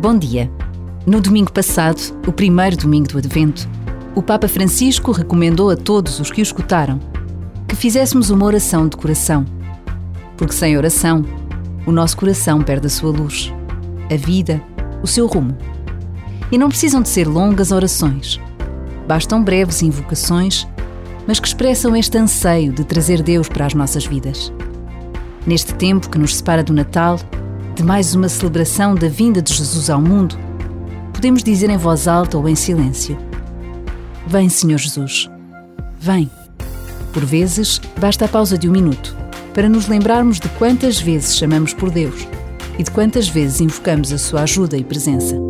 Bom dia. No domingo passado, o primeiro domingo do Advento, o Papa Francisco recomendou a todos os que o escutaram que fizéssemos uma oração de coração. Porque sem oração, o nosso coração perde a sua luz, a vida, o seu rumo. E não precisam de ser longas orações. Bastam breves invocações, mas que expressam este anseio de trazer Deus para as nossas vidas. Neste tempo que nos separa do Natal, de mais uma celebração da vinda de Jesus ao mundo, podemos dizer em voz alta ou em silêncio: Vem, Senhor Jesus, vem. Por vezes, basta a pausa de um minuto para nos lembrarmos de quantas vezes chamamos por Deus e de quantas vezes invocamos a sua ajuda e presença.